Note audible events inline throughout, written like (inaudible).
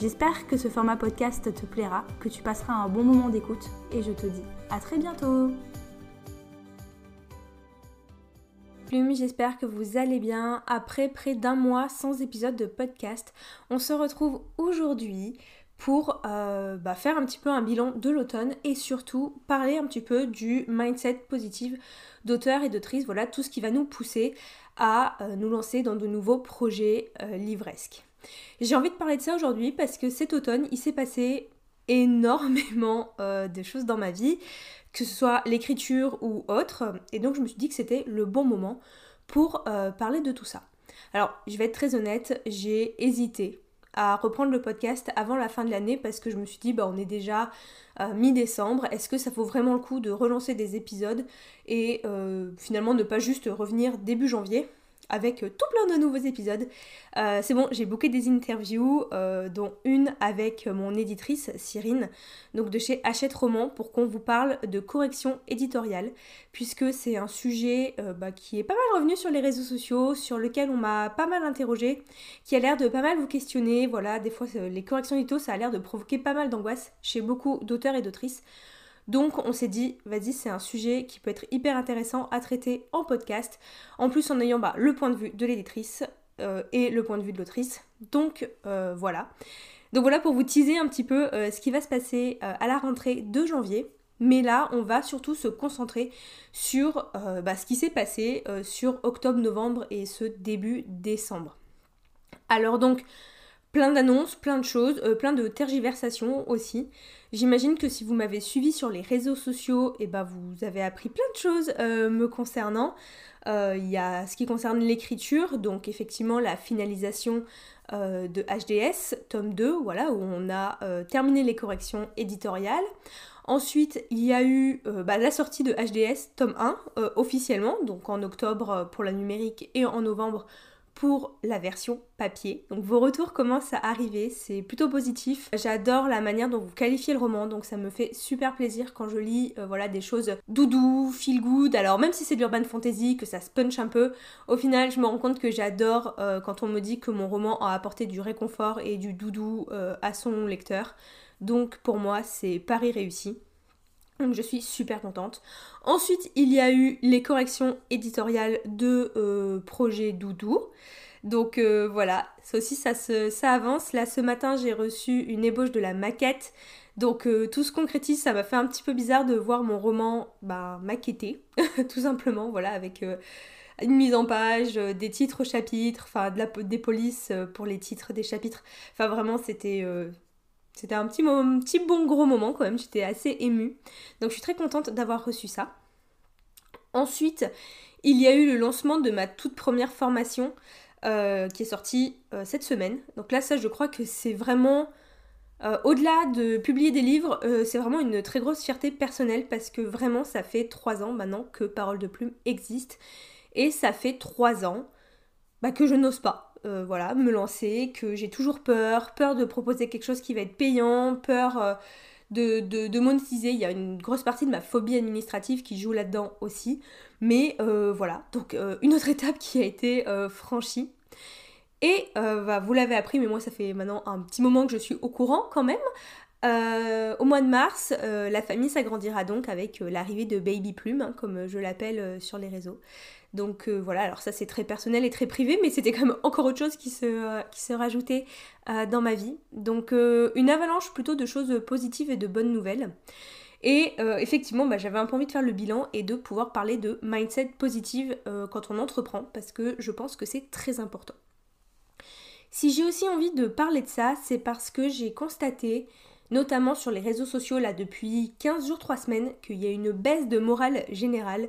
J'espère que ce format podcast te plaira, que tu passeras un bon moment d'écoute et je te dis à très bientôt Plume, j'espère que vous allez bien. Après près d'un mois sans épisode de podcast, on se retrouve aujourd'hui pour euh, bah, faire un petit peu un bilan de l'automne et surtout parler un petit peu du mindset positif d'auteurs et d'autrices, voilà tout ce qui va nous pousser à euh, nous lancer dans de nouveaux projets euh, livresques. J'ai envie de parler de ça aujourd'hui parce que cet automne, il s'est passé énormément (laughs) euh, de choses dans ma vie, que ce soit l'écriture ou autre, et donc je me suis dit que c'était le bon moment pour euh, parler de tout ça. Alors, je vais être très honnête, j'ai hésité à reprendre le podcast avant la fin de l'année parce que je me suis dit bah on est déjà euh, mi-décembre, est-ce que ça vaut vraiment le coup de relancer des épisodes et finalement ne pas juste revenir début janvier? Avec euh, tout plein de nouveaux épisodes. Euh, c'est bon, j'ai booké des interviews, euh, dont une avec mon éditrice Cyrine, donc de chez Hachette Roman, pour qu'on vous parle de correction éditoriale, puisque c'est un sujet bah, qui est pas mal revenu sur les réseaux sociaux, sur lequel on m'a pas mal interrogé, qui a l'air de pas mal vous questionner. Voilà, des fois les corrections édito, ça a l'air de provoquer pas mal d'angoisse chez beaucoup d'auteurs et d'autrices. Donc on s'est dit, vas-y, c'est un sujet qui peut être hyper intéressant à traiter en podcast, en plus en ayant bah, le point de vue de l'éditrice euh, et le point de vue de l'autrice. Donc euh, voilà. Donc voilà pour vous teaser un petit peu euh, ce qui va se passer à la rentrée de janvier. Mais là, on va surtout se concentrer sur bah, ce qui s'est passé sur octobre, novembre et ce début décembre. Alors donc, plein d'annonces, plein de choses, plein de tergiversations aussi. J'imagine que si vous m'avez suivi sur les réseaux sociaux, eh ben vous avez appris plein de choses euh, me concernant. Euh, il y a ce qui concerne l'écriture, donc effectivement la finalisation euh, de HDS, tome 2, voilà, où on a terminé les corrections éditoriales. Ensuite, il y a eu bah, la sortie de HDS, tome 1, officiellement, donc en octobre pour la numérique et en novembre pour la version papier. Donc vos retours commencent à arriver, c'est plutôt positif. J'adore la manière dont vous qualifiez le roman, donc ça me fait super plaisir quand je lis euh, voilà des choses doudou, feel good. Alors même si c'est de l'urban fantasy, que ça se punch un peu, au final je me rends compte que j'adore euh, quand on me dit que mon roman a apporté du réconfort et du doudou euh, à son lecteur. Donc pour moi c'est pari réussi. Donc je suis super contente. Ensuite, il y a eu les corrections éditoriales de euh, Projet Doudou. Donc euh, voilà, ça aussi ça, ça avance. Là ce matin j'ai reçu une ébauche de la maquette. Donc euh, tout se concrétise, ça m'a fait un petit peu bizarre de voir mon roman bah, maquetté, (laughs) tout simplement, voilà, avec une mise en page, des titres au chapitre, enfin de des polices pour les titres des chapitres. Enfin vraiment c'était c'était un petit, petit bon gros moment quand même, j'étais assez émue. Donc je suis très contente d'avoir reçu ça. Ensuite, il y a eu le lancement de ma toute première formation euh, qui est sortie euh, cette semaine. Donc là, ça, je crois que c'est vraiment, euh, au-delà de publier des livres, c'est vraiment une très grosse fierté personnelle parce que vraiment, ça fait trois ans maintenant que Parole de Plume existe. Et ça fait trois ans bah, que je n'ose pas. Euh, voilà, me lancer, que j'ai toujours peur, peur de proposer quelque chose qui va être payant, peur euh, de, de, monétiser. Il y a une grosse partie de ma phobie administrative qui joue là-dedans aussi. Mais euh, voilà, donc une autre (laughs) étape qui a été franchie. Et bah, vous l'avez appris, mais moi ça fait maintenant un petit moment que je suis au courant quand même. au mois de mars, la famille s'agrandira donc avec l'arrivée de Baby Plume, hein, comme je l'appelle sur les réseaux. Donc euh, voilà, alors ça c'est très personnel et très privé, mais c'était quand même encore autre chose qui se, euh, qui se rajoutait euh, dans ma vie. Donc une avalanche plutôt de choses positives et de bonnes nouvelles. Et effectivement, bah, j'avais un peu envie de faire le bilan et de pouvoir parler de mindset positive quand on entreprend, parce que je pense que c'est très important. Si j'ai aussi envie de parler de ça, c'est parce que j'ai constaté, notamment sur les réseaux sociaux là depuis 15 jours, 3 semaines, qu'il y a une baisse de morale générale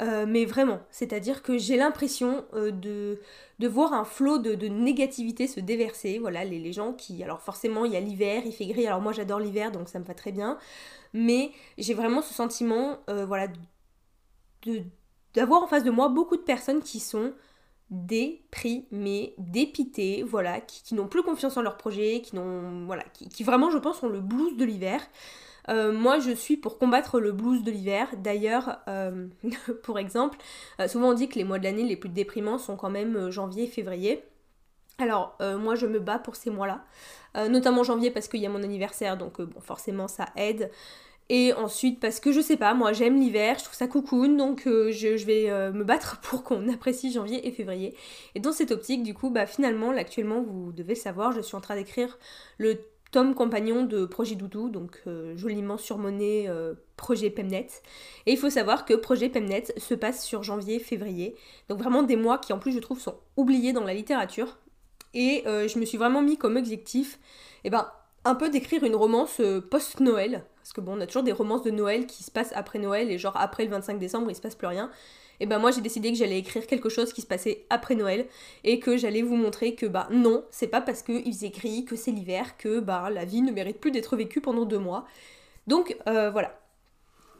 Euh, mais vraiment, c'est-à-dire que j'ai l'impression euh, de, de voir un flot de, négativité se déverser. Voilà, les, les, gens qui. Alors forcément, il y a l'hiver, il fait gris. Alors moi, j'adore l'hiver, donc ça me va très bien. Mais j'ai vraiment ce sentiment, euh, voilà, d'avoir en face de moi beaucoup de personnes qui sont déprimées, dépitées, voilà, qui, n'ont plus confiance en leur projet, qui n'ont. Voilà, qui, qui vraiment, je pense, ont le blues de l'hiver. Euh, moi, je suis pour combattre le blues de l'hiver. D'ailleurs, euh, (laughs) pour exemple, euh, souvent on dit que les mois de l'année les plus déprimants sont quand même janvier et février. Alors, moi, je me bats pour ces mois-là. notamment janvier parce qu'il y a mon anniversaire, donc bon, forcément, ça aide. Et ensuite, parce que je sais pas, moi j'aime l'hiver, je trouve ça cocoon, donc je, je, vais me battre (laughs) pour qu'on apprécie janvier et février. Et dans cette optique, du coup, bah finalement, actuellement, vous devez le savoir, je suis en train d'écrire le tome compagnon de Projet Doudou, donc euh, joliment surmonné euh, Projet Pemnet. Et il faut savoir que Projet Pemnet se passe sur janvier-février, donc vraiment des mois qui en plus je trouve sont oubliés dans la littérature. Et euh, je me suis vraiment mis comme objectif, eh ben, un peu d'écrire une romance post-Noël, parce que bon, on a toujours des romances de Noël qui se passent après Noël, et genre après le 25 décembre, il se passe plus rien et ben moi j'ai décidé que j'allais écrire quelque chose qui se passait après Noël et que j'allais vous montrer que bah non, c'est pas parce qu'il faisait gris, que c'est l'hiver, que bah la vie ne mérite plus d'être vécue pendant deux mois. Donc euh, voilà.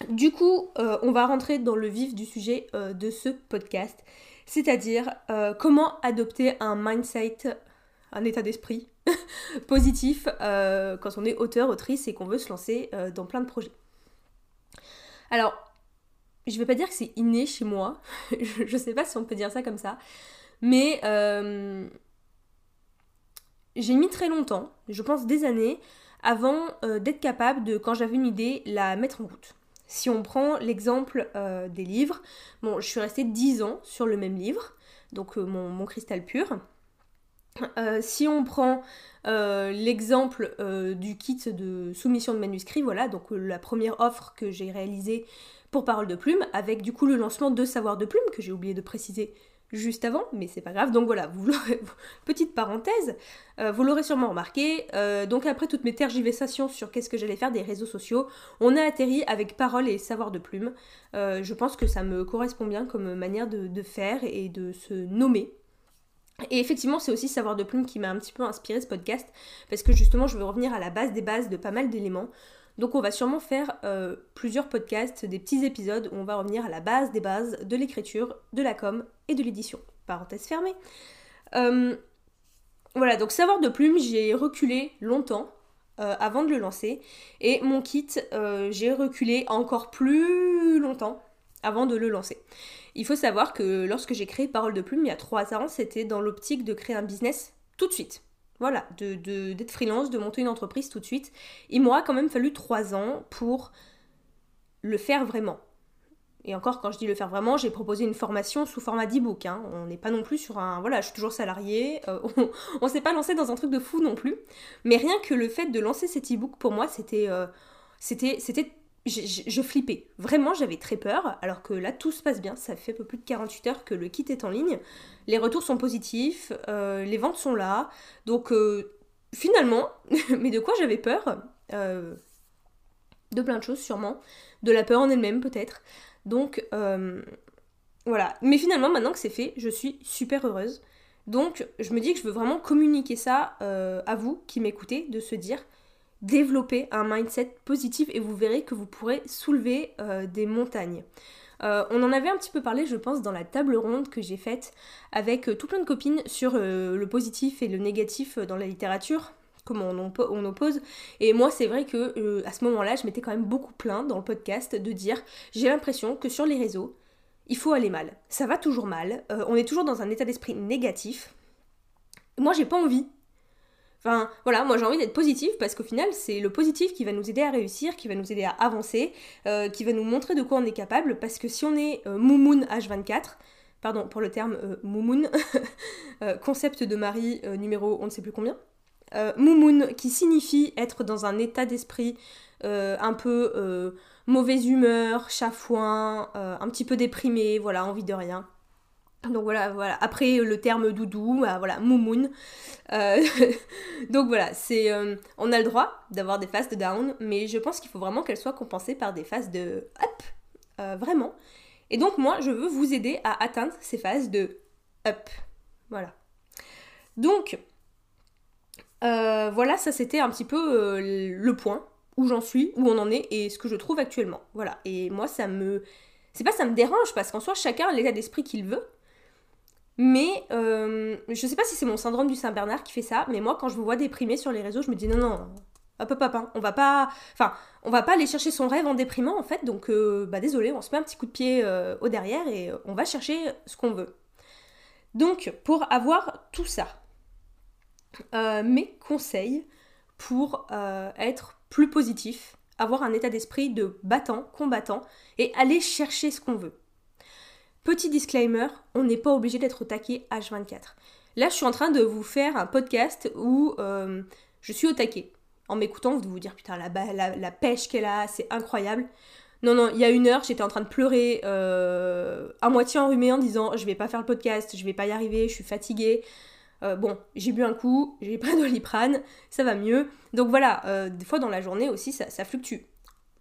Du coup, euh, on va rentrer dans le vif du sujet euh, de ce podcast, c'est-à-dire comment adopter un mindset, un état d'esprit (laughs) positif quand on est auteur, autrice et qu'on veut se lancer dans plein de projets. Alors, je vais pas dire que c'est inné chez moi, (laughs) je, sais pas si on peut dire ça comme ça, mais euh, j'ai mis très longtemps, je pense des années, avant euh, d'être capable de, quand j'avais une idée, la mettre en route. Si on prend l'exemple euh, des livres, bon, je suis restée 10 ans sur le même livre, donc mon, cristal pur. Si on prend l'exemple du kit de soumission de manuscrit, voilà, donc la première offre que j'ai réalisée pour Parole de Plume, avec du coup le lancement de Savoir de Plume, que j'ai oublié de préciser juste avant, mais c'est pas grave. Donc voilà, vous petite parenthèse, euh, vous l'aurez sûrement remarqué. Euh, donc après toutes mes tergiversations sur qu'est-ce que j'allais faire des réseaux sociaux, on a atterri avec Parole et Savoir de Plume. Euh, je pense que ça me correspond bien comme manière de faire et de se nommer. Et effectivement, c'est aussi Savoir de Plume qui m'a un petit peu inspiré ce podcast, parce que justement, je veux revenir à la base des bases de pas mal d'éléments. Donc on va sûrement faire euh, plusieurs podcasts, des petits épisodes où on va revenir à la base des bases de l'écriture, de la com et de l'édition. Parenthèse fermée. Euh, voilà, donc savoir de plume, j'ai reculé longtemps euh, avant de le lancer. Et mon kit, j'ai reculé encore plus longtemps avant de le lancer. Il faut savoir que lorsque j'ai créé Parole de Plume il y a trois ans, c'était dans l'optique de créer un business tout de suite. Voilà, d'être de, freelance, de monter une entreprise tout de suite. Il m'aura quand même fallu trois ans pour le faire vraiment. Et encore, quand je dis le faire vraiment, j'ai proposé une formation sous format d'e-book. Hein. On n'est pas non plus sur un. Voilà, je suis toujours salarié. Euh, (laughs) on ne s'est pas lancé dans un truc de fou non plus. Mais rien que le fait de lancer cet e-book, pour moi, c'était. Euh, c'était je, flippais. Vraiment, j'avais très peur, alors que là, tout se passe bien. Ça fait un peu plus de 48 heures que le kit est en ligne. Les retours sont positifs, euh, les ventes sont là. Donc, euh, finalement, (laughs) mais de quoi j'avais peur euh, De plein de choses, sûrement. De la peur en elle-même, peut-être. Donc, voilà. Mais finalement, maintenant que c'est fait, je suis super heureuse. Donc, je me dis que je veux vraiment communiquer ça à vous qui m'écoutez, de se dire développer un mindset positif et vous verrez que vous pourrez soulever euh, des montagnes. Euh, on en avait un petit peu parlé, je pense, dans la table ronde que j'ai faite avec euh, tout plein de copines sur le positif et le négatif dans la littérature, comment on, oppose. Et moi, c'est vrai que à ce moment-là, je m'étais quand même beaucoup plaint dans le podcast de dire j'ai l'impression que sur les réseaux, il faut aller mal. Ça va toujours mal. on est toujours dans un état d'esprit négatif. Moi, j'ai pas envie Enfin, voilà, moi j'ai envie d'être positive parce qu'au final, c'est le positif qui va nous aider à réussir, qui va nous aider à avancer, euh, qui va nous montrer de quoi on est capable. Parce que si on est euh, Moumoun H24, pardon pour le terme euh, Moumoun, (laughs) concept de mari numéro on ne sait plus combien, Moumoun qui signifie être dans un état d'esprit un peu mauvaise humeur, chafouin, un petit peu déprimé, voilà, envie de rien. Donc voilà, voilà. Après le terme doudou, bah, voilà, moumoun. Euh, (laughs) donc voilà, c'est, euh, on a le droit d'avoir des phases de down, mais je pense qu'il faut vraiment qu'elles soient compensées par des phases de up, euh, vraiment. Et donc moi, je veux vous aider à atteindre ces phases de up. Voilà. Donc, voilà, ça c'était un petit peu le point où j'en suis, où on en est et ce que je trouve actuellement. Voilà. Et moi, ça me. C'est pas ça me dérange parce qu'en soi, chacun a l'état d'esprit qu'il veut. Mais euh, je sais pas si c'est mon syndrome du Saint-Bernard qui fait ça, mais moi, quand je vous vois déprimer sur les réseaux, je me dis non, non, hop, hop, hop, hein, on va pas. Enfin, on va pas aller chercher son rêve en déprimant en fait, donc bah désolé, on se met un petit coup de pied au derrière et on va chercher ce qu'on veut. Donc, pour avoir tout ça, euh, mes conseils pour euh, être plus positif, avoir un état d'esprit de battant, combattant et aller chercher ce qu'on veut. Petit disclaimer, on n'est pas obligé d'être au taquet H24. Là, je suis en train de vous faire un podcast où euh, je suis au taquet. En m'écoutant, vous vous dire putain, la, pêche qu'elle a, c'est incroyable. Non, non, il y a une heure, j'étais en train de pleurer à moitié enrhumée en disant je vais pas faire le podcast, je vais pas y arriver, je suis fatiguée. Euh, bon, j'ai bu un coup, j'ai pris de Doliprane, ça va mieux. Donc voilà, euh, des fois dans la journée aussi, ça, fluctue.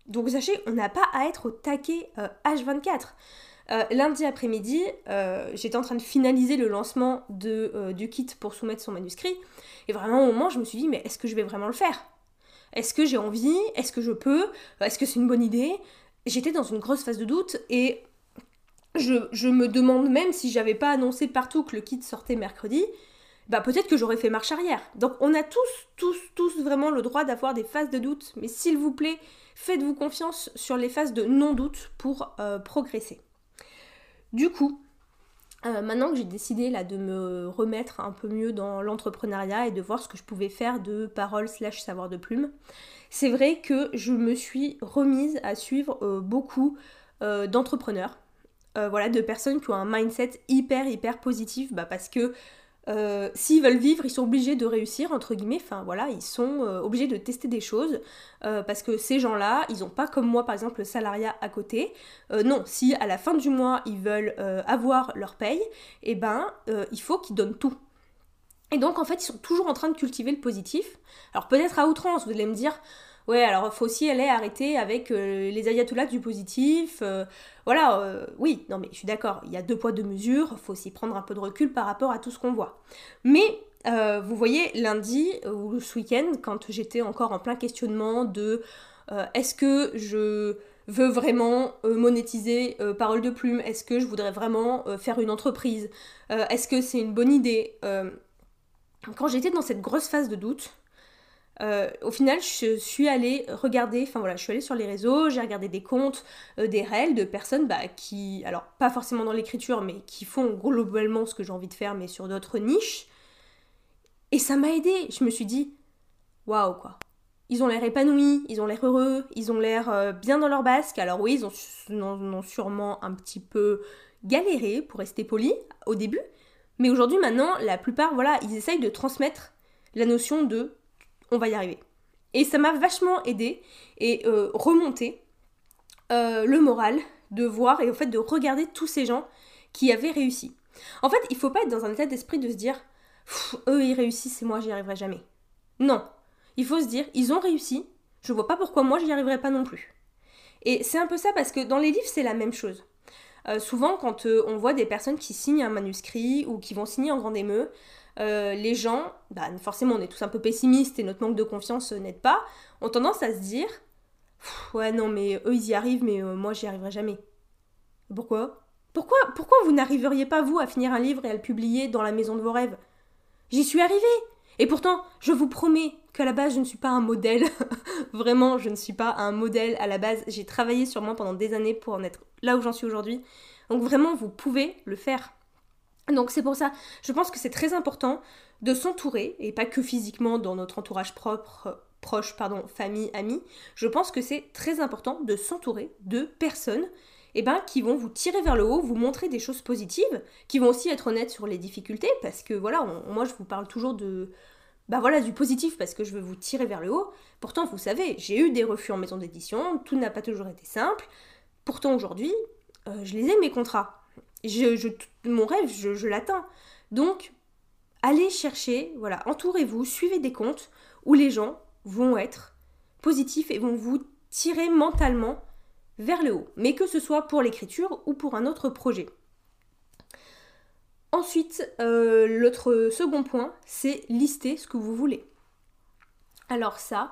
Donc sachez, on n'a pas à être au taquet H24. Euh, lundi après-midi, j'étais en train de finaliser le lancement de, du kit pour soumettre son manuscrit. Et vraiment, au moment, je me suis dit, mais est-ce que je vais vraiment le faire? Est-ce que j'ai envie? Est-ce que je peux? Est-ce que c'est une bonne idée? J'étais dans une grosse phase de doute et je, me demande même si j'avais pas annoncé partout que le kit sortait mercredi, bah peut-être que j'aurais fait marche arrière. Donc on a tous, tous, tous vraiment le droit d'avoir des phases de doute, mais s'il vous plaît, faites-vous confiance sur les phases de non-doute pour euh, progresser. Du coup, euh, maintenant que j'ai décidé là de me remettre un peu mieux dans l'entrepreneuriat et de voir ce que je pouvais faire de parole slash savoir de plume, c'est vrai que je me suis remise à suivre euh, beaucoup d'entrepreneurs, voilà, de personnes qui ont un mindset hyper hyper positif, bah, parce que euh, s'ils veulent vivre, ils sont obligés de réussir, entre guillemets, enfin voilà, ils sont euh, obligés de tester des choses, euh, parce que ces gens-là, ils n'ont pas comme moi, par exemple, le salariat à côté. non, si à la fin du mois, ils veulent avoir leur paye, eh ben, il faut qu'ils donnent tout. Et donc, en fait, ils sont toujours en train de cultiver le positif. Alors peut-être à outrance, vous allez me dire, Ouais, alors faut aussi aller arrêter avec euh, les ayatollahs du positif. Euh, voilà, euh, oui, non mais je suis d'accord, il y a deux poids, deux mesures, faut aussi prendre un peu de recul par rapport à tout ce qu'on voit. Mais vous voyez, lundi ou ce week-end, quand j'étais encore en plein questionnement de est-ce que je veux vraiment monétiser parole de plume Est-ce que je voudrais vraiment faire une entreprise Est-ce que c'est une bonne idée Quand j'étais dans cette grosse phase de doute, euh, au final, je suis allée regarder, enfin voilà, je suis allée sur les réseaux, j'ai regardé des comptes, euh, des réels de personnes bah, qui, alors pas forcément dans l'écriture, mais qui font globalement ce que j'ai envie de faire, mais sur d'autres niches. Et ça m'a aidé. Je me suis dit, waouh quoi. Ils ont l'air épanouis, ils ont l'air heureux, ils ont l'air euh, bien dans leur basque. Alors oui, ils ont, ont, sûrement un petit peu galéré, pour rester poli, au début. Mais aujourd'hui, maintenant, la plupart, voilà, ils essayent de transmettre la notion de on va y arriver. Et ça m'a vachement aidé et euh, remonté euh, le moral de voir et en fait de regarder tous ces gens qui avaient réussi. En fait, il faut pas être dans un état d'esprit de se dire eux ils réussissent et moi j'y arriverai jamais. Non, il faut se dire ils ont réussi, je vois pas pourquoi moi j'y arriverai pas non plus. Et c'est un peu ça parce que dans les livres c'est la même chose. Euh, souvent quand on voit des personnes qui signent un manuscrit ou qui vont signer en grande émeu, euh, les gens, bah, forcément on est tous un peu pessimistes et notre manque de confiance euh, n'aide pas, ont tendance à se dire Ouais, non, mais eux ils y arrivent, mais euh, moi j'y arriverai jamais. Pourquoi? Pourquoi, pourquoi vous n'arriveriez pas vous à finir un livre et à le publier dans la maison de vos rêves? J'y suis arrivée Et pourtant, je vous promets qu'à la base je ne suis pas un modèle. (laughs) Vraiment, je ne suis pas un modèle à la base. J'ai travaillé sur moi pendant des années pour en être là où j'en suis aujourd'hui. Donc vraiment, vous pouvez le faire. Donc c'est pour ça, je pense que c'est très important de s'entourer, et pas que physiquement dans notre entourage propre, proche, pardon, famille, amis, je pense que c'est très important de s'entourer de personnes eh ben, qui vont vous tirer vers le haut, vous montrer des choses positives, qui vont aussi être honnêtes sur les difficultés, parce que voilà, moi je vous parle toujours de, bah voilà, du positif, parce que je veux vous tirer vers le haut. Pourtant, vous savez, j'ai eu des refus en maison d'édition, tout n'a pas toujours été simple. Pourtant aujourd'hui, euh, je les ai mes contrats je, mon rêve, je, l'atteins. Donc, allez chercher, voilà, entourez-vous, suivez des comptes où les gens vont être positifs et vont vous tirer mentalement vers le haut, mais que ce soit pour l'écriture ou pour un autre projet. Ensuite, euh, l'autre second point, c'est lister ce que vous voulez. Alors ça,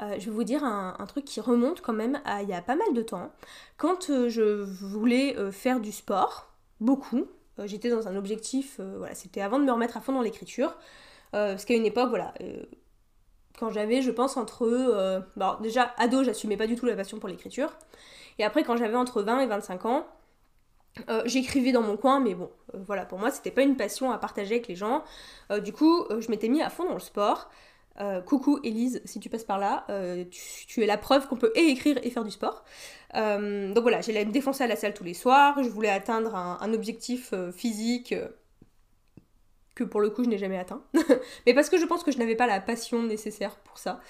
euh, je vais vous dire un, truc qui remonte quand même à il y a pas mal de temps. Quand euh, je voulais faire du sport, beaucoup, j'étais dans un objectif, voilà, c'était avant de me remettre à fond dans l'écriture, parce qu'à une époque, voilà, quand j'avais, je pense, entre... bon, déjà, ado, j'assumais pas du tout la passion pour l'écriture, et après, quand j'avais entre 20 et 25 ans, euh, j'écrivais dans mon coin, mais bon, euh, voilà, pour moi, c'était pas une passion à partager avec les gens. Euh, du coup, je m'étais mis à fond dans le sport. Coucou Elise, si tu passes par là, tu, es la preuve qu'on peut et écrire et faire du sport. donc voilà, j'allais me défoncer à la salle tous les soirs, je voulais atteindre un objectif physique que pour le coup je n'ai jamais atteint. (laughs) mais parce que je pense que je n'avais pas la passion nécessaire pour ça.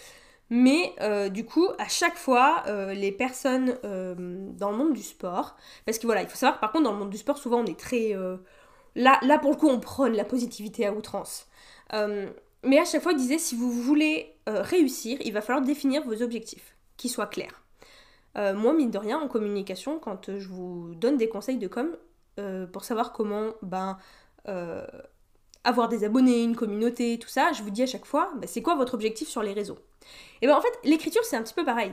Mais euh, du coup, à chaque fois, euh, les personnes euh, dans le monde du sport, parce que voilà, il faut savoir par contre, dans le monde du sport, souvent on est très. là, pour le coup, on prône la positivité à outrance. Mais à chaque fois, ils disaient si vous voulez réussir, il va falloir définir vos objectifs, qu'ils soient clairs. moi, mine de rien, en communication, quand je vous donne des conseils de com, pour savoir comment ben, avoir des abonnés, une communauté, tout ça, je vous dis à chaque fois, ben, c'est quoi votre objectif sur les réseaux? Et bien en fait, l'écriture, c'est un petit peu pareil.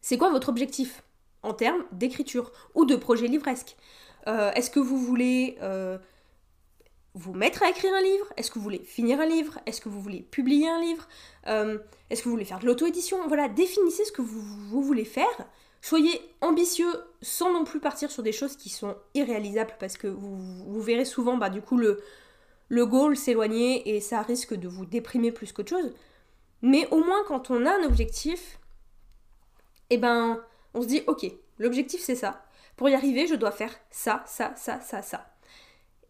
C'est quoi votre objectif en termes d'écriture ou de projet livresque? Euh, Est-ce que vous voulez euh, vous mettre à écrire un livre? Est-ce que vous voulez finir un livre? Est-ce que vous voulez publier un livre? Euh, Est-ce que vous voulez faire de l'auto-édition? Voilà, définissez ce que vous, voulez faire. Soyez ambitieux sans non plus partir sur des choses qui sont irréalisables parce que vous, verrez souvent bah, du coup le, le goal s'éloigner et ça risque de vous déprimer plus qu'autre chose. Mais au moins quand on a un objectif, eh ben on se dit ok, l'objectif c'est ça. Pour y arriver, je dois faire ça, ça, ça, ça, ça.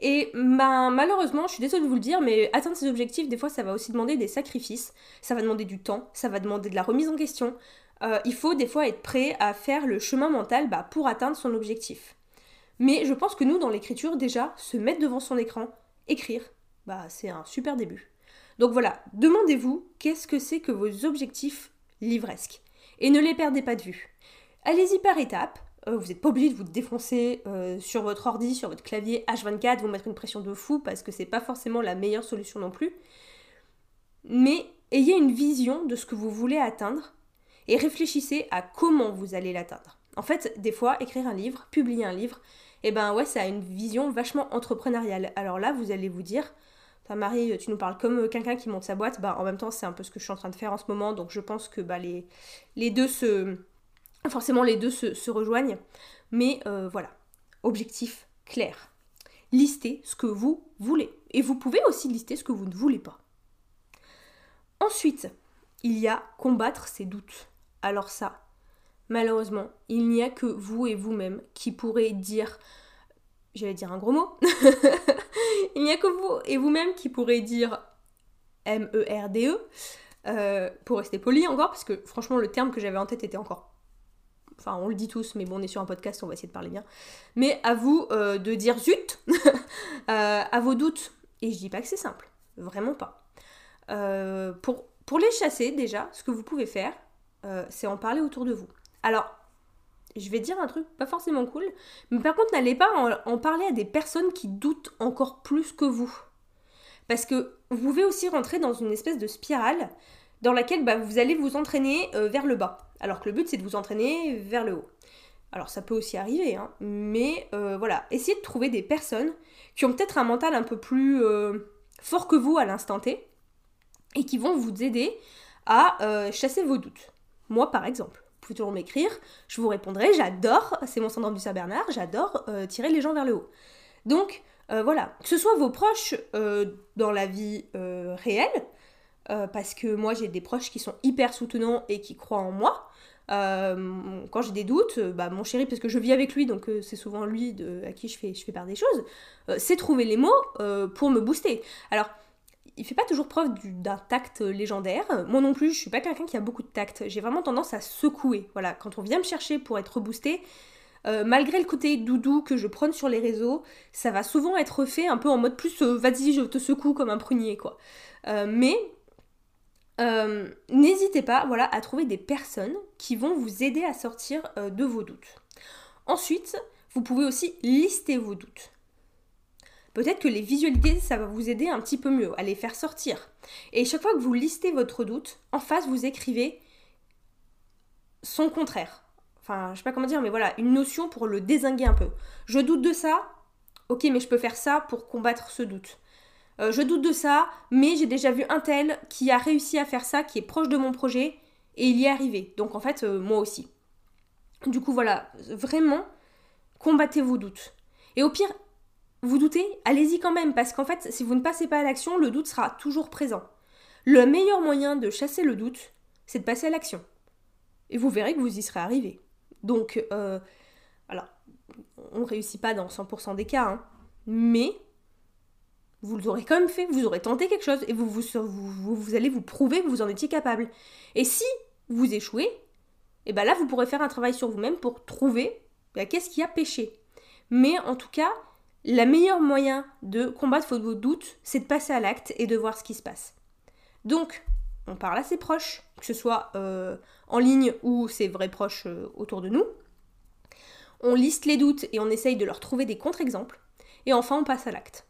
Et ben, malheureusement, je suis désolée de vous le dire, mais atteindre ces objectifs, des fois, ça va aussi demander des sacrifices, ça va demander du temps, ça va demander de la remise en question. Euh, il faut des fois être prêt à faire le chemin mental bah, pour atteindre son objectif. Mais je pense que nous, dans l'écriture, déjà, se mettre devant son écran, écrire, bah, c'est un super début. Donc voilà, demandez-vous qu'est-ce que c'est que vos objectifs livresques? Et ne les perdez pas de vue. Allez-y par étapes. Euh, vous n'êtes pas obligé de vous défoncer euh, sur votre ordi, sur votre clavier H24, vous mettre une pression de fou parce que c'est pas forcément la meilleure solution non plus. Mais ayez une vision de ce que vous voulez atteindre et réfléchissez à comment vous allez l'atteindre. En fait, des fois, écrire un livre, publier un livre, eh ben ouais, ça a une vision vachement entrepreneuriale. Alors là, vous allez vous dire, Marie, tu nous parles comme euh, quelqu'un qui monte sa boîte, bah en même temps c'est un peu ce que je suis en train de faire en ce moment, donc je pense que bah, les deux se... Forcément les deux se, rejoignent. Mais euh, voilà, objectif clair. Listez ce que vous voulez. Et vous pouvez aussi lister ce que vous ne voulez pas. Ensuite, il y a combattre ses doutes. Alors ça, malheureusement, il n'y a que vous et vous-même qui pourrez dire j'allais dire un gros mot, (laughs) il n'y a que vous et vous-même qui pourrez dire M-E-R-D-E, e, euh, pour rester poli encore, parce que franchement le terme que j'avais en tête était encore... Enfin on le dit tous, mais bon on est sur un podcast, on va essayer de parler bien. Mais à vous euh, de dire zut (laughs) euh, à vos doutes. Et je dis pas que c'est simple, vraiment pas. pour, pour les chasser déjà, ce que vous pouvez faire, c'est en parler autour de vous. Alors je vais dire un truc pas forcément cool, mais par contre n'allez pas en, parler à des personnes qui doutent encore plus que vous. Parce que vous pouvez aussi rentrer dans une espèce de spirale dans laquelle bah, vous allez vous entraîner euh, vers le bas, alors que le but c'est de vous entraîner vers le haut. Alors ça peut aussi arriver, hein, mais euh, voilà, essayez de trouver des personnes qui ont peut-être un mental un peu plus euh, fort que vous à l'instant T, et qui vont vous aider à chasser vos doutes. Moi par exemple pouvez toujours m'écrire, je vous répondrai, j'adore, c'est mon syndrome du Saint-Bernard, j'adore euh, tirer les gens vers le haut. Donc euh, voilà, que ce soit vos proches euh, dans la vie réelle, parce que moi j'ai des proches qui sont hyper soutenants et qui croient en moi. Quand j'ai des doutes, bah, mon chéri, parce que je vis avec lui, donc c'est souvent lui à qui je fais, part des choses, c'est trouver les mots pour me booster. Alors, il fait pas toujours preuve d'un tact légendaire. Moi non plus, je suis pas quelqu'un qui a beaucoup de tact. J'ai vraiment tendance à secouer. Voilà, quand on vient me chercher pour être boosté, euh, malgré le côté doudou que je prône sur les réseaux, ça va souvent être fait un peu en mode plus euh, vas-y, je te secoue comme un prunier, quoi. Euh, mais euh, n'hésitez pas voilà, à trouver des personnes qui vont vous aider à sortir euh, de vos doutes. Ensuite, vous pouvez aussi lister vos doutes. Peut-être que les visualités, ça va vous aider un petit peu mieux à les faire sortir. Et chaque fois que vous listez votre doute, en face, vous écrivez son contraire. Enfin, je sais pas comment dire, mais voilà, une notion pour le désinguer un peu. Je doute de ça, ok, mais je peux faire ça pour combattre ce doute. Euh, je doute de ça, mais j'ai déjà vu un tel qui a réussi à faire ça, qui est proche de mon projet, et il y est arrivé. Donc en fait, euh, moi aussi. Du coup, voilà, vraiment, combattez vos doutes. Et au pire, vous doutez, allez-y quand même, parce qu'en fait, si vous ne passez pas à l'action, le doute sera toujours présent. Le meilleur moyen de chasser le doute, c'est de passer à l'action. Et vous verrez que vous y serez arrivé. Donc, euh, alors, on ne réussit pas dans 100% des cas, hein, mais vous l'aurez quand même fait, vous aurez tenté quelque chose et vous, allez vous prouver que vous en étiez capable. Et si vous échouez, et eh ben là vous pourrez faire un travail sur vous-même pour trouver ben, qu'est-ce qui a péché. Mais en tout cas, la meilleure moyen de combattre vos doutes, c'est de passer à l'acte et de voir ce qui se passe. Donc, on parle à ses proches, que ce soit euh, en ligne ou ses vrais proches euh, autour de nous. On liste les doutes et on essaye de leur trouver des contre-exemples. Et enfin, on passe à l'acte.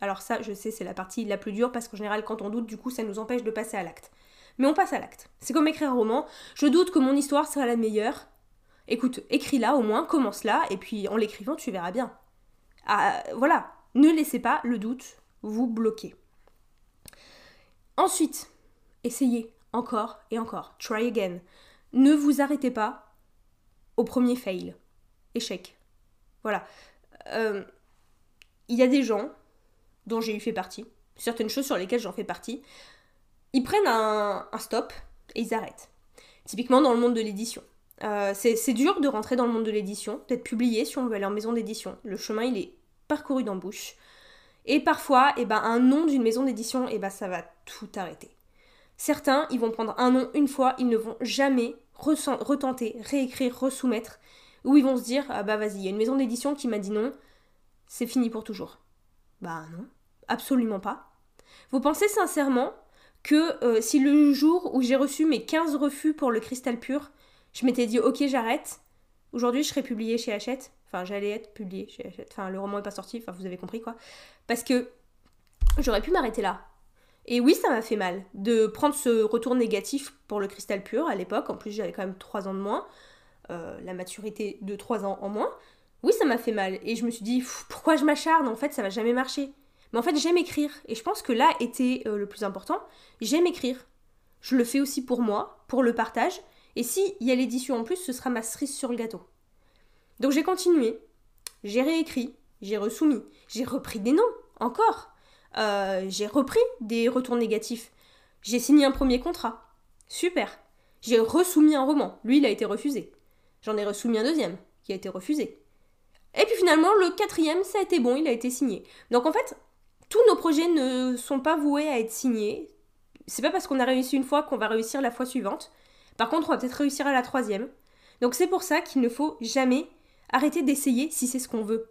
Alors ça, je sais, c'est la partie la plus dure parce qu'en général, quand on doute, du coup, ça nous empêche de passer à l'acte. Mais on passe à l'acte. C'est comme écrire un roman. Je doute que mon histoire sera la meilleure. Écoute, écris-la au moins, commence-la, et puis en l'écrivant, tu verras bien. Ah, voilà, ne laissez pas le doute vous bloquer. Ensuite, essayez encore et encore. Try again. Ne vous arrêtez pas au premier fail. Échec. Voilà. Euh, il y a des gens dont j'ai eu fait partie, certaines choses sur lesquelles j'en fais partie, ils prennent un, stop et ils arrêtent. Typiquement dans le monde de l'édition. Euh, c'est dur de rentrer dans le monde de l'édition, d'être publié si on veut aller en maison d'édition. Le chemin, il est parcouru d'embouches. Et parfois, eh ben, un nom d'une maison d'édition, eh ben, ça va tout arrêter. Certains, ils vont prendre un nom une fois, ils ne vont jamais retenter, réécrire, resoumettre, ou ils vont se dire, ah bah vas-y, il y a une maison d'édition qui m'a dit non, c'est fini pour toujours. Bah non. Absolument pas. Vous pensez sincèrement que euh, si le jour où j'ai reçu mes 15 refus pour le cristal pur, je m'étais dit ok j'arrête, aujourd'hui je serais publié chez Hachette, enfin j'allais être publié chez Hachette, enfin le roman est pas sorti, enfin vous avez compris quoi, parce que j'aurais pu m'arrêter là. Et oui, ça m'a fait mal de prendre ce retour négatif pour le cristal pur à l'époque, en plus j'avais quand même 3 ans de moins, euh, la maturité de 3 ans en moins. Oui, ça m'a fait mal, et je me suis dit pourquoi je m'acharne, en fait ça va jamais marcher. Mais en fait, j'aime écrire. Et je pense que là était euh, le plus important. J'aime écrire. Je le fais aussi pour moi, pour le partage. Et s'il y a l'édition en plus, ce sera ma cerise sur le gâteau. Donc j'ai continué. J'ai réécrit. J'ai resoumis. J'ai repris des noms. Encore. Euh, j'ai repris des retours négatifs. J'ai signé un premier contrat. Super. J'ai resoumis un roman. Lui, il a été refusé. J'en ai resoumis un deuxième, qui a été refusé. Et puis finalement, le quatrième, ça a été bon, il a été signé. Donc en fait, tous nos projets ne sont pas voués à être signés. C'est pas parce qu'on a réussi une fois qu'on va réussir la fois suivante. Par contre, on va peut-être réussir à la troisième. Donc c'est pour ça qu'il ne faut jamais arrêter d'essayer si c'est ce qu'on veut.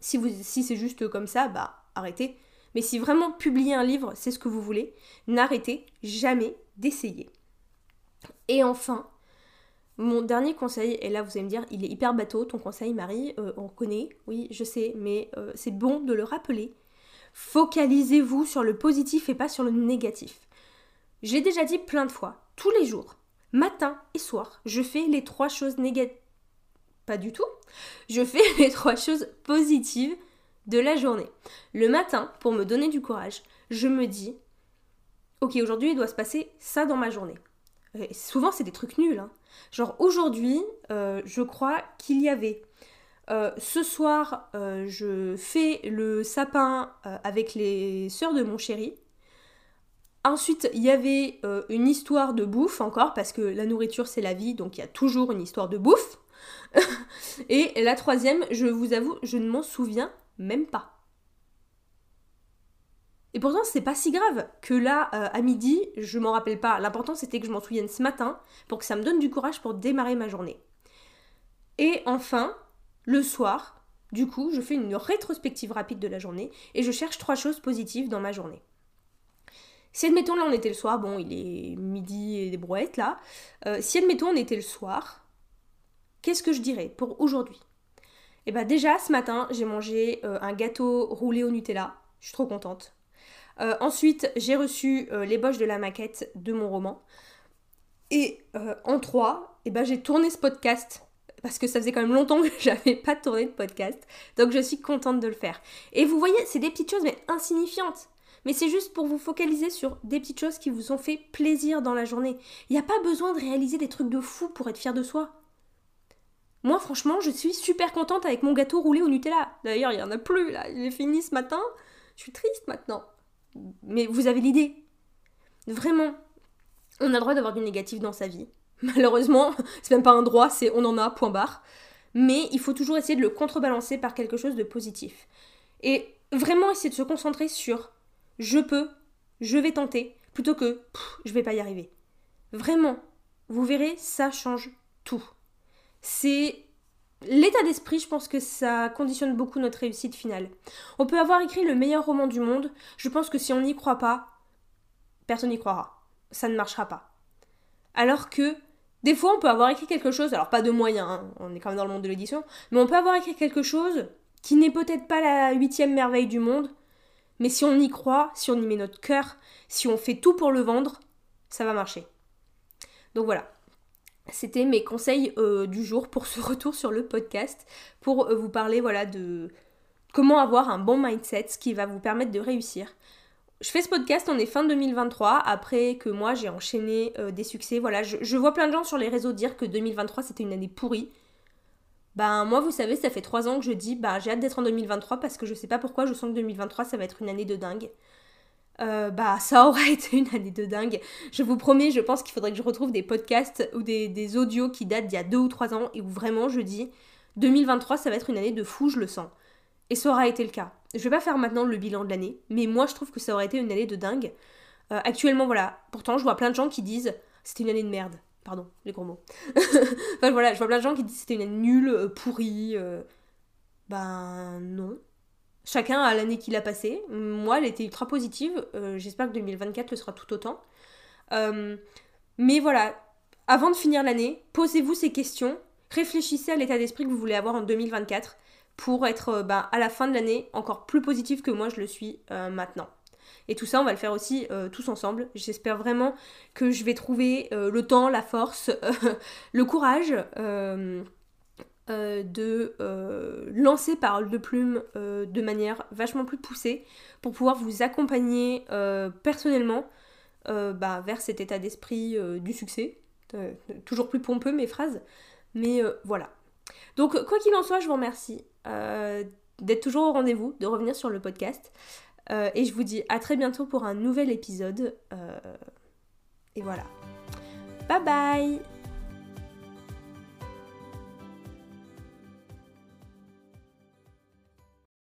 Si, c'est juste comme ça, bah arrêtez. Mais si vraiment publier un livre, c'est ce que vous voulez, n'arrêtez jamais d'essayer. Et enfin, mon dernier conseil, et là vous allez me dire, il est hyper bateau, ton conseil Marie, euh, on connaît, oui je sais, mais euh, c'est bon de le rappeler. Focalisez-vous sur le positif et pas sur le négatif. J'ai déjà dit plein de fois, tous les jours, matin et soir, je fais les trois choses négatives. Pas du tout. Je fais (laughs) les trois choses positives de la journée. Le matin, pour me donner du courage, je me dis, ok, aujourd'hui il doit se passer ça dans ma journée. souvent c'est des trucs nuls. Hein. Genre aujourd'hui, euh, je crois qu'il y avait euh, ce soir, euh, je fais le sapin euh, avec les sœurs de mon chéri. Ensuite, il y avait une histoire de bouffe encore, parce que la nourriture c'est la vie, donc il y a toujours une histoire de bouffe. (laughs) Et la troisième, je vous avoue, je ne m'en souviens même pas. Et pourtant, c'est pas si grave que là, à midi, je m'en rappelle pas. L'important, c'était que je m'en souvienne ce matin pour que ça me donne du courage pour démarrer ma journée. Et enfin, le soir, du coup, je fais une rétrospective rapide de la journée et je cherche trois choses positives dans ma journée. Si admettons là on était le soir, bon il est midi et des brouettes là, euh, si admettons on était le soir, qu'est-ce que je dirais pour aujourd'hui? Eh bien déjà ce matin j'ai mangé euh, un gâteau roulé au Nutella, je suis trop contente. Euh, ensuite j'ai reçu l'ébauche de la maquette de mon roman. Et en trois, eh ben, j'ai tourné ce podcast parce que ça faisait quand même longtemps que (laughs) j'avais pas tourné de podcast. Donc je suis contente de le faire. Et vous voyez, c'est des petites choses mais insignifiantes mais c'est juste pour vous focaliser sur des petites choses qui vous ont fait plaisir dans la journée. Il n'y a pas besoin de réaliser des trucs de fou pour être fier de soi. Moi, franchement, je suis super contente avec mon gâteau roulé au Nutella. D'ailleurs, il n'y en a plus, là. Il est fini ce matin. Je suis triste maintenant. Mais vous avez l'idée. Vraiment, on a le droit d'avoir du négatif dans sa vie. Malheureusement, (laughs) c'est même pas un droit, c'est on en a, point barre. Mais il faut toujours essayer de le contrebalancer par quelque chose de positif. Et vraiment essayer de se concentrer sur je peux, je vais tenter, plutôt que je vais pas y arriver. Vraiment, vous verrez, ça change tout. C'est l'état d'esprit, je pense que ça conditionne beaucoup notre réussite finale. On peut avoir écrit le meilleur roman du monde, je pense que si on n'y croit pas, personne n'y croira. Ça ne marchera pas. Alors que des fois, on peut avoir écrit quelque chose, alors pas de moyens, hein, on est quand même dans le monde de l'édition, mais on peut avoir écrit quelque chose qui n'est peut-être pas la huitième merveille du monde, mais si on y croit, si on y met notre cœur, si on fait tout pour le vendre, ça va marcher. Donc voilà. C'était mes conseils euh, du jour pour ce (laughs) retour sur le podcast, pour euh, vous parler voilà de comment avoir un bon mindset, ce qui va vous permettre de réussir. Je fais ce podcast, on est fin 2023, après que moi j'ai enchaîné euh, des succès. Voilà, je, vois plein de gens sur les réseaux dire que 2023 c'était une année pourrie. Ben moi vous savez ça fait trois ans que je dis bah j'ai hâte d'être en 2023 parce que je sais pas pourquoi je sens que 2023 ça va être une année de dingue. Euh, bah ça (laughs) aura été une année de dingue. Je vous promets, je pense qu'il faudrait que je retrouve des podcasts ou des, des audios qui datent d'il y a deux ou trois ans et où vraiment je dis 2023 ça va être une année de fou, je le sens. Et ça aura été le cas. Je vais pas faire maintenant le bilan de l'année, mais moi je trouve que ça aurait été une année de dingue. Euh, actuellement voilà, pourtant je vois plein de gens qui disent c'était une année de merde. Pardon, les gros mots. (laughs) enfin voilà, je vois plein de gens qui disent c'était une année nulle, euh, pourrie. Euh. Ben non. Chacun a l'année qu'il a passée. Moi, elle était ultra positive. J'espère que 2024 le sera tout autant. mais voilà, avant de finir l'année, posez-vous ces questions. Réfléchissez à l'état d'esprit que vous voulez avoir en 2024 pour être ben, à la fin de l'année encore plus positif que moi je le suis maintenant. Et tout ça, on va le faire aussi euh, tous ensemble. J'espère vraiment que je vais trouver euh, le temps, la force, (laughs) le courage euh, de lancer Parole de Plume de manière vachement plus poussée pour pouvoir vous accompagner personnellement bah, vers cet état d'esprit du succès. toujours plus pompeux mes phrases. Mais voilà. Donc quoi qu'il en soit, je vous remercie d'être toujours au rendez-vous, de revenir sur le podcast. Euh, et je vous dis à très bientôt pour un nouvel épisode. Euh, et voilà. Bye bye